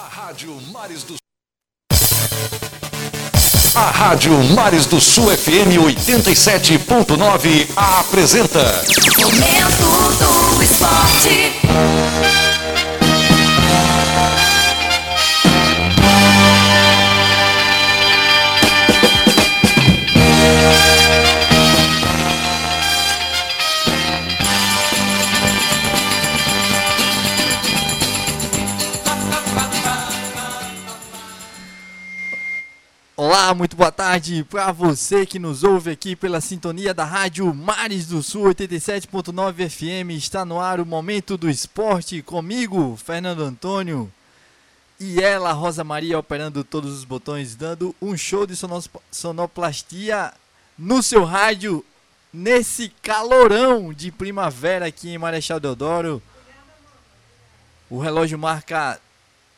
A Rádio Mares do A Rádio Mares do Sul FM 87.9 apresenta Momento do Esporte. Olá, muito boa tarde para você que nos ouve aqui pela sintonia da Rádio Mares do Sul 87.9 FM. Está no ar o Momento do Esporte comigo, Fernando Antônio. E ela, Rosa Maria, operando todos os botões, dando um show de sonoplastia no seu rádio, nesse calorão de primavera aqui em Marechal Deodoro. O relógio marca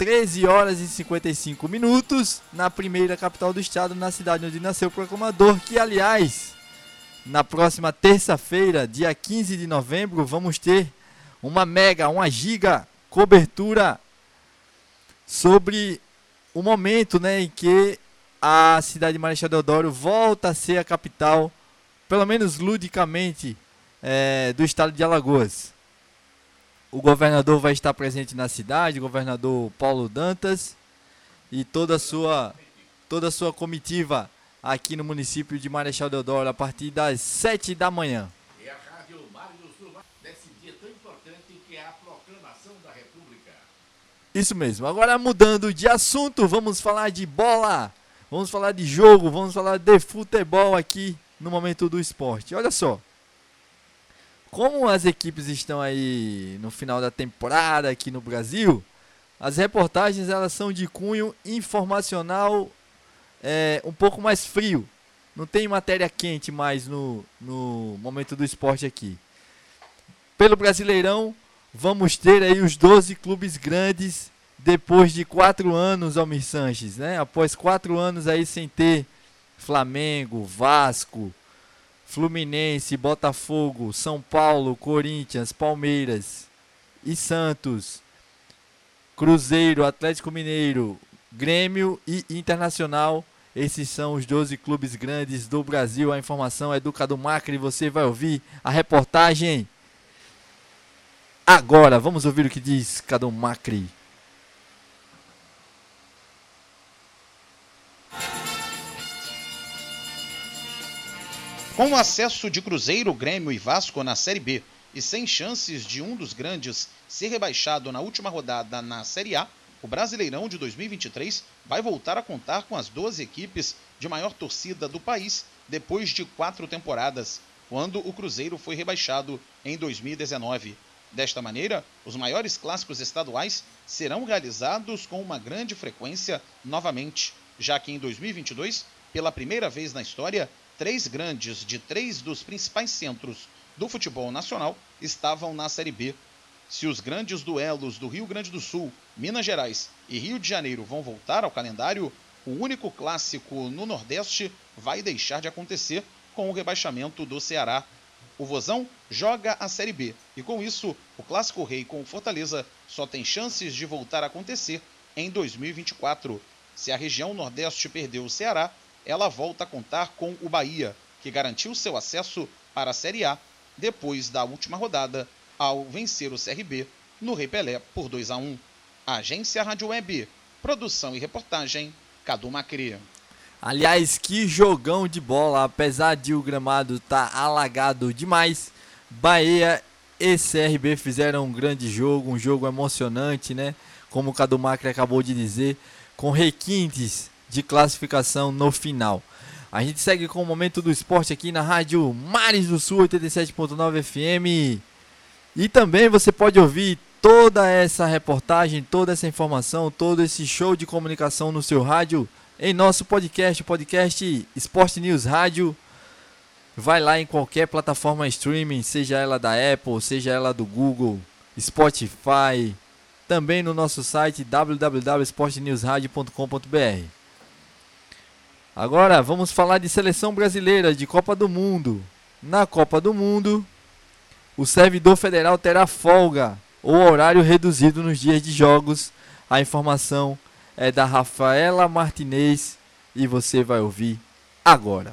13 horas e 55 minutos na primeira capital do estado, na cidade onde nasceu o proclamador, que aliás, na próxima terça-feira, dia 15 de novembro, vamos ter uma mega, uma giga cobertura sobre o momento né, em que a cidade de Marechal Deodoro volta a ser a capital, pelo menos ludicamente, eh, do estado de Alagoas. O governador vai estar presente na cidade, o governador Paulo Dantas e toda a sua toda a sua comitiva aqui no município de Marechal Deodoro a partir das 7 da manhã. A Rádio Mário nesse dia tão importante que é a proclamação da República. Isso mesmo. Agora mudando de assunto, vamos falar de bola, vamos falar de jogo, vamos falar de futebol aqui no momento do esporte. Olha só. Como as equipes estão aí no final da temporada aqui no Brasil, as reportagens elas são de cunho informacional é, um pouco mais frio. Não tem matéria quente mais no, no momento do esporte aqui. Pelo Brasileirão, vamos ter aí os 12 clubes grandes depois de quatro anos, Almir Sanches, né? Após quatro anos aí sem ter Flamengo, Vasco, Fluminense, Botafogo, São Paulo, Corinthians, Palmeiras e Santos, Cruzeiro, Atlético Mineiro, Grêmio e Internacional. Esses são os 12 clubes grandes do Brasil. A informação é do Cadu Macri. Você vai ouvir a reportagem agora. Vamos ouvir o que diz Cadu Macri. Com o acesso de Cruzeiro, Grêmio e Vasco na Série B e sem chances de um dos grandes ser rebaixado na última rodada na Série A, o Brasileirão de 2023 vai voltar a contar com as 12 equipes de maior torcida do país depois de quatro temporadas, quando o Cruzeiro foi rebaixado em 2019. Desta maneira, os maiores clássicos estaduais serão realizados com uma grande frequência novamente, já que em 2022, pela primeira vez na história, três grandes de três dos principais centros do futebol nacional estavam na Série B. Se os grandes duelos do Rio Grande do Sul, Minas Gerais e Rio de Janeiro vão voltar ao calendário, o único clássico no Nordeste vai deixar de acontecer com o rebaixamento do Ceará. O Vozão joga a Série B e com isso, o Clássico Rei com o Fortaleza só tem chances de voltar a acontecer em 2024. Se a região Nordeste perdeu o Ceará, ela volta a contar com o Bahia, que garantiu seu acesso para a Série A depois da última rodada ao vencer o CRB no Rei Pelé por 2 a 1. Agência Rádio Web, produção e reportagem, Cadu Macri. Aliás, que jogão de bola, apesar de o gramado estar alagado demais. Bahia e CRB fizeram um grande jogo, um jogo emocionante, né? Como o Cadu Macri acabou de dizer, com requintes de classificação no final. A gente segue com o momento do esporte aqui na Rádio Mares do Sul 87.9 FM. E também você pode ouvir toda essa reportagem, toda essa informação, todo esse show de comunicação no seu rádio em nosso podcast, podcast Esporte News Rádio. Vai lá em qualquer plataforma streaming, seja ela da Apple, seja ela do Google, Spotify, também no nosso site www.esportenewsradio.com.br. Agora vamos falar de seleção brasileira de Copa do Mundo. Na Copa do Mundo, o servidor federal terá folga ou horário reduzido nos dias de jogos A informação é da Rafaela Martinez e você vai ouvir agora.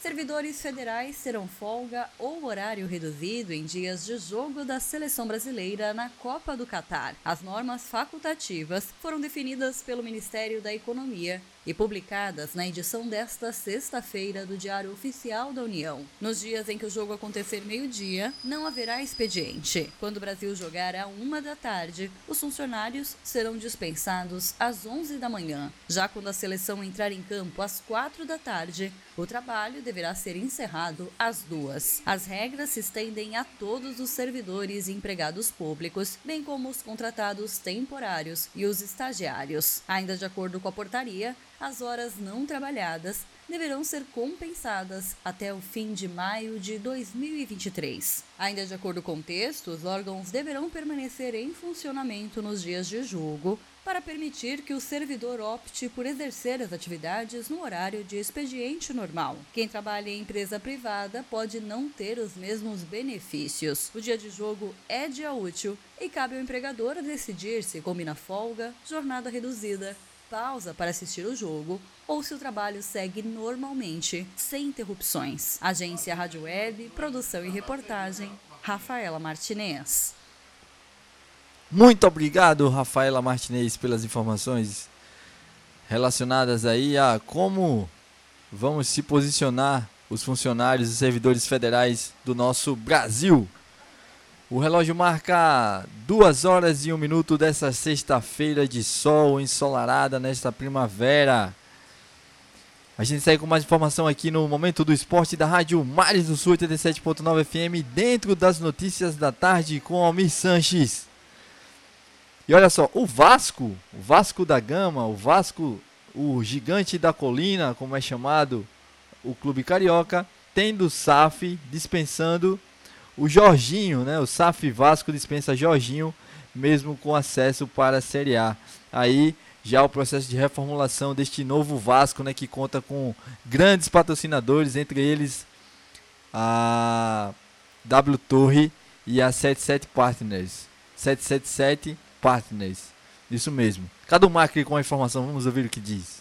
Servidores federais terão folga ou horário reduzido em dias de jogo da seleção brasileira na Copa do Catar. As normas facultativas foram definidas pelo Ministério da Economia e publicadas na edição desta sexta-feira do Diário Oficial da União. Nos dias em que o jogo acontecer meio-dia, não haverá expediente. Quando o Brasil jogar à uma da tarde, os funcionários serão dispensados às 11 da manhã. Já quando a seleção entrar em campo às quatro da tarde, o trabalho deverá ser encerrado às duas. As regras se estendem a todos os servidores e empregados públicos, bem como os contratados temporários e os estagiários. Ainda de acordo com a portaria, as horas não trabalhadas deverão ser compensadas até o fim de maio de 2023. Ainda de acordo com o texto, os órgãos deverão permanecer em funcionamento nos dias de julgo para permitir que o servidor opte por exercer as atividades no horário de expediente normal. Quem trabalha em empresa privada pode não ter os mesmos benefícios. O dia de jogo é dia útil e cabe ao empregador decidir se combina folga, jornada reduzida, pausa para assistir o jogo ou se o trabalho segue normalmente, sem interrupções. Agência Rádio Web, produção e reportagem, Rafaela Martinez. Muito obrigado, Rafaela Martinez, pelas informações relacionadas aí a como vamos se posicionar os funcionários e servidores federais do nosso Brasil. O relógio marca duas horas e um minuto dessa sexta-feira de sol ensolarada nesta primavera. A gente segue com mais informação aqui no Momento do Esporte da Rádio Mares do Sul 87.9 FM, dentro das notícias da tarde com Almir Sanches. E olha só, o Vasco, o Vasco da Gama, o Vasco, o gigante da colina, como é chamado o clube carioca, tem do SAF dispensando o Jorginho, né? O SAF Vasco dispensa Jorginho, mesmo com acesso para a Série A. Aí já o processo de reformulação deste novo Vasco, né, que conta com grandes patrocinadores, entre eles a W Torre e a 77 Partners. 777 Partners. Isso mesmo. Cada um Macri com a informação, vamos ouvir o que diz.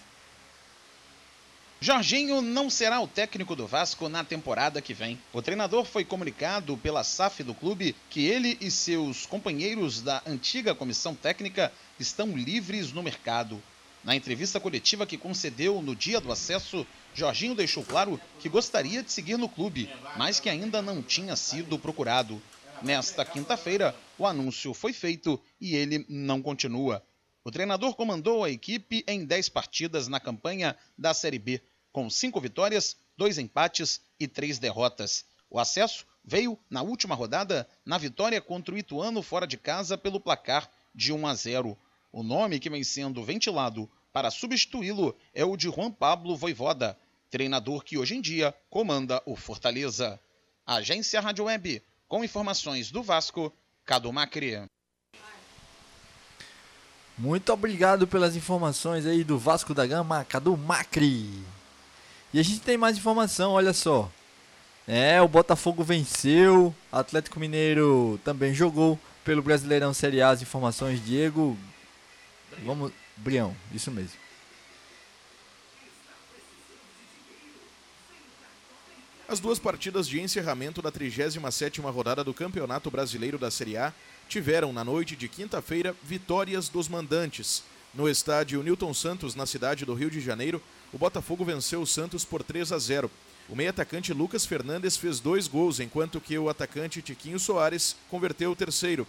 Jorginho não será o técnico do Vasco na temporada que vem. O treinador foi comunicado pela SAF do clube que ele e seus companheiros da antiga comissão técnica estão livres no mercado. Na entrevista coletiva que concedeu no dia do acesso, Jorginho deixou claro que gostaria de seguir no clube, mas que ainda não tinha sido procurado. Nesta quinta-feira, o anúncio foi feito e ele não continua. O treinador comandou a equipe em 10 partidas na campanha da Série B, com 5 vitórias, 2 empates e 3 derrotas. O acesso veio na última rodada na vitória contra o Ituano fora de casa pelo placar de 1 a 0. O nome que vem sendo ventilado para substituí-lo é o de Juan Pablo Voivoda, treinador que hoje em dia comanda o Fortaleza. Agência Rádio Web, com informações do Vasco, Cadu Macri. Muito obrigado pelas informações aí do Vasco da Gama, Cadu Macri. E a gente tem mais informação, olha só. É, o Botafogo venceu, Atlético Mineiro também jogou pelo Brasileirão Série A. As informações, Diego. Vamos, Brião, isso mesmo. As duas partidas de encerramento da 37ª rodada do Campeonato Brasileiro da Série A tiveram na noite de quinta-feira vitórias dos mandantes. No estádio Newton Santos, na cidade do Rio de Janeiro, o Botafogo venceu o Santos por 3 a 0. O meio-atacante Lucas Fernandes fez dois gols, enquanto que o atacante Tiquinho Soares converteu o terceiro.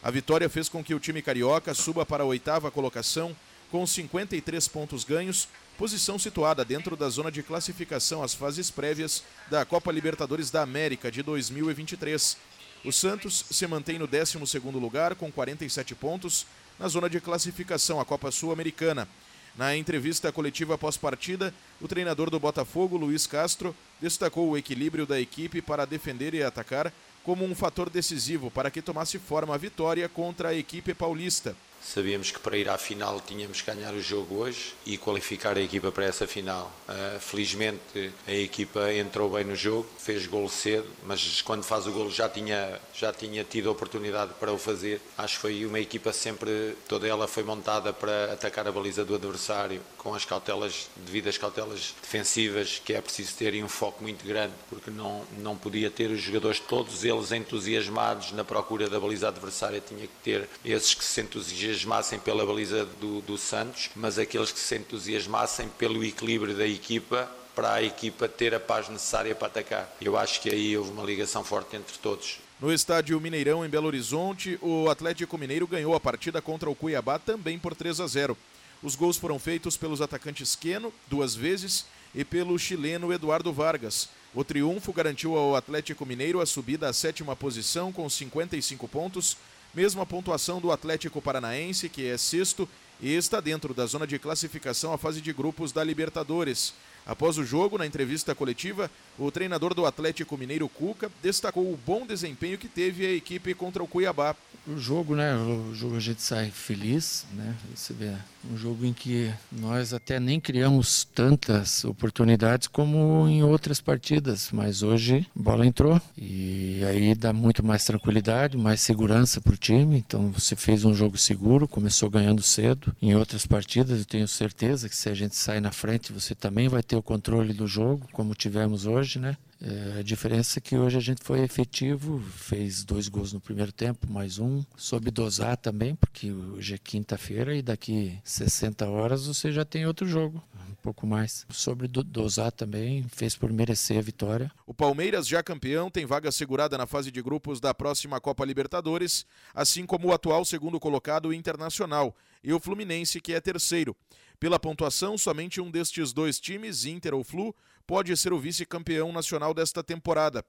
A vitória fez com que o time carioca suba para a oitava colocação com 53 pontos ganhos, posição situada dentro da zona de classificação às fases prévias da Copa Libertadores da América de 2023. O Santos se mantém no 12º lugar com 47 pontos na zona de classificação à Copa Sul-Americana. Na entrevista coletiva pós-partida, o treinador do Botafogo, Luiz Castro, destacou o equilíbrio da equipe para defender e atacar como um fator decisivo para que tomasse forma a vitória contra a equipe paulista. Sabíamos que para ir à final tínhamos que ganhar o jogo hoje e qualificar a equipa para essa final. Uh, felizmente a equipa entrou bem no jogo, fez golo cedo, mas quando faz o golo já tinha, já tinha tido a oportunidade para o fazer. Acho que foi uma equipa sempre, toda ela foi montada para atacar a baliza do adversário com as cautelas, devidas cautelas defensivas, que é preciso ter e um foco muito grande, porque não, não podia ter os jogadores todos eles entusiasmados na procura da baliza adversária, tinha que ter esses que se entusiasmavam entusiasmassem pela baliza do, do Santos, mas aqueles que se entusiasmassem pelo equilíbrio da equipa para a equipa ter a paz necessária para atacar. Eu acho que aí houve uma ligação forte entre todos. No estádio Mineirão, em Belo Horizonte, o Atlético Mineiro ganhou a partida contra o Cuiabá também por 3 a 0. Os gols foram feitos pelos atacantes Queno, duas vezes, e pelo chileno Eduardo Vargas. O triunfo garantiu ao Atlético Mineiro a subida à sétima posição com 55 pontos, mesma pontuação do Atlético Paranaense, que é sexto e está dentro da zona de classificação à fase de grupos da Libertadores. Após o jogo, na entrevista coletiva, o treinador do Atlético Mineiro Cuca destacou o bom desempenho que teve a equipe contra o Cuiabá. O jogo, né? O jogo a gente sai feliz, né? Você vê, um jogo em que nós até nem criamos tantas oportunidades como em outras partidas, mas hoje a bola entrou e aí dá muito mais tranquilidade, mais segurança para o time. Então você fez um jogo seguro, começou ganhando cedo. Em outras partidas, eu tenho certeza que se a gente sai na frente, você também vai ter o controle do jogo, como tivemos hoje, né? É, a diferença é que hoje a gente foi efetivo, fez dois gols no primeiro tempo, mais um. Soube dosar também, porque hoje é quinta-feira e daqui 60 horas você já tem outro jogo, um pouco mais. Sobre dosar também, fez por merecer a vitória. O Palmeiras, já campeão, tem vaga segurada na fase de grupos da próxima Copa Libertadores, assim como o atual segundo colocado Internacional e o Fluminense, que é terceiro. Pela pontuação, somente um destes dois times, Inter ou Flu, pode ser o vice-campeão nacional desta temporada.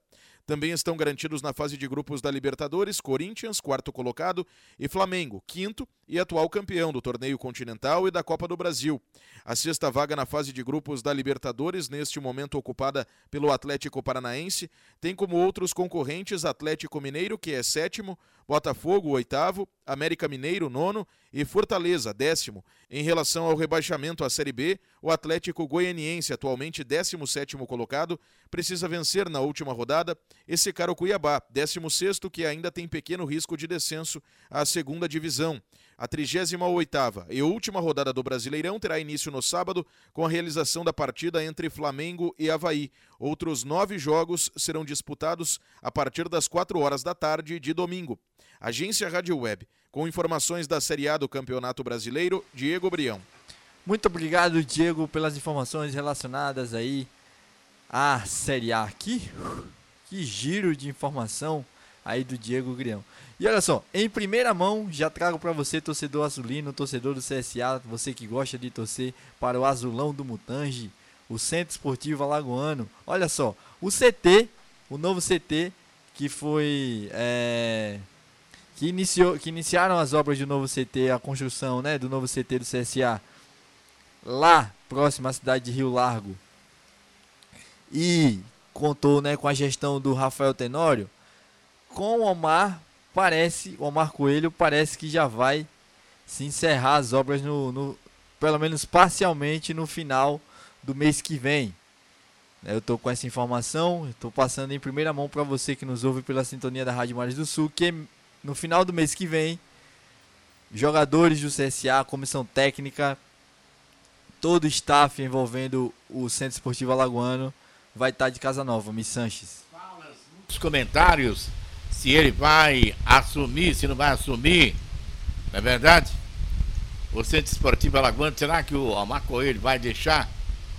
Também estão garantidos na fase de grupos da Libertadores Corinthians, quarto colocado, e Flamengo, quinto e atual campeão do torneio continental e da Copa do Brasil. A sexta vaga na fase de grupos da Libertadores, neste momento ocupada pelo Atlético Paranaense, tem como outros concorrentes Atlético Mineiro, que é sétimo, Botafogo, oitavo, América Mineiro, nono e Fortaleza, décimo. Em relação ao rebaixamento à Série B, o Atlético Goianiense, atualmente décimo sétimo colocado, precisa vencer na última rodada e secar o Cuiabá, décimo sexto, que ainda tem pequeno risco de descenso à segunda divisão. A 38ª e última rodada do Brasileirão terá início no sábado com a realização da partida entre Flamengo e Havaí. Outros nove jogos serão disputados a partir das 4 horas da tarde de domingo. Agência Rádio Web. Com informações da Série A do Campeonato Brasileiro, Diego Brião. Muito obrigado, Diego, pelas informações relacionadas aí à Série A aqui. Que giro de informação aí do Diego Grião. E olha só, em primeira mão, já trago para você, torcedor azulino, torcedor do CSA, você que gosta de torcer para o azulão do Mutange, o Centro Esportivo Alagoano. Olha só, o CT, o novo CT, que foi. É, que, iniciou, que iniciaram as obras do novo CT, a construção né, do novo CT do CSA, lá próximo à cidade de Rio Largo. E contou né, com a gestão do Rafael Tenório. Com o Omar parece, o Omar Coelho parece que já vai se encerrar as obras no, no pelo menos parcialmente no final do mês que vem. Eu estou com essa informação, estou passando em primeira mão para você que nos ouve pela sintonia da Rádio Mares do Sul, que no final do mês que vem, jogadores do CSA, comissão técnica, todo o staff envolvendo o Centro Esportivo Alagoano vai estar de casa nova, Miss Sanches. Os comentários se ele vai assumir, se não vai assumir, não é verdade? O Centro Esportivo Alagoano, será que o Omar Coelho vai deixar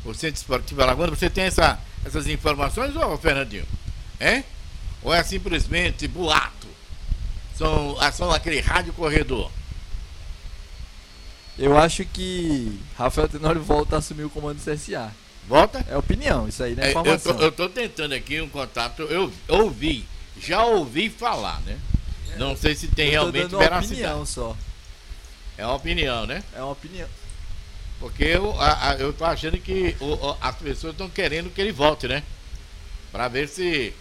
o Centro Esportivo Alagoano? Você tem essa, essas informações, ô Fernandinho? É? Ou é simplesmente boato? São, ah, são aquele rádio corredor? Eu acho que Rafael Tenório volta a assumir o comando do CSA. Volta? É opinião, isso aí não é informação. É, eu, tô, eu tô tentando aqui um contato, eu ouvi já ouvi falar, né? Não sei se tem realmente dando veracidade. opinião só. É uma opinião, né? É uma opinião. Porque eu, a, a, eu tô achando que o, as pessoas estão querendo que ele volte, né? Pra ver se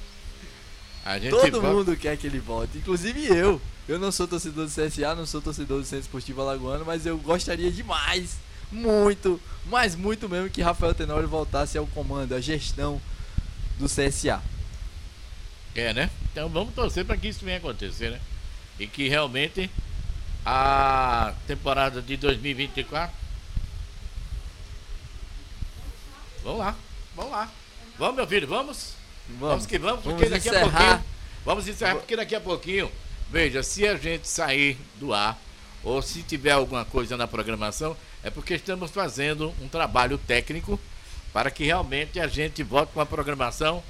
a gente Todo mundo quer que ele volte, inclusive eu. Eu não sou torcedor do CSA, não sou torcedor do Centro Esportivo Alagoano, mas eu gostaria demais, muito, mas muito mesmo, que Rafael Tenório voltasse ao comando, à gestão do CSA. É, né? Então vamos torcer para que isso venha acontecer, né? E que realmente a temporada de 2024. Vamos lá, vamos lá. Vamos, meu filho, vamos? Vamos, que vamos, porque Vamos daqui a encerrar. pouquinho. Vamos encerrar, porque daqui a pouquinho, veja, se a gente sair do ar, ou se tiver alguma coisa na programação, é porque estamos fazendo um trabalho técnico para que realmente a gente volte com uma programação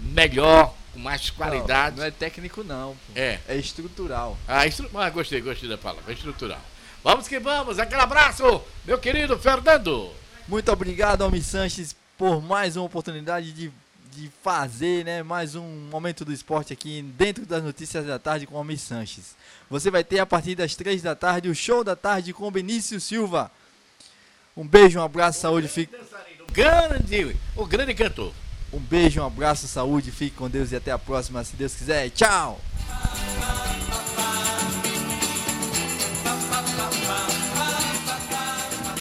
melhor, com mais qualidade. Não, não é técnico não, pô. É. É estrutural. Ah, estru... ah, gostei, gostei da palavra, estrutural. Vamos que vamos, aquele abraço, meu querido Fernando. Muito obrigado, Almi Sanches, por mais uma oportunidade de, de fazer né, mais um momento do esporte aqui dentro das notícias da tarde com Almi Sanches. Você vai ter a partir das três da tarde o show da tarde com Benício Silva. Um beijo, um abraço, saúde, fique. O grande, o grande cantor. Um beijo, um abraço, saúde, fique com Deus e até a próxima, se Deus quiser. Tchau!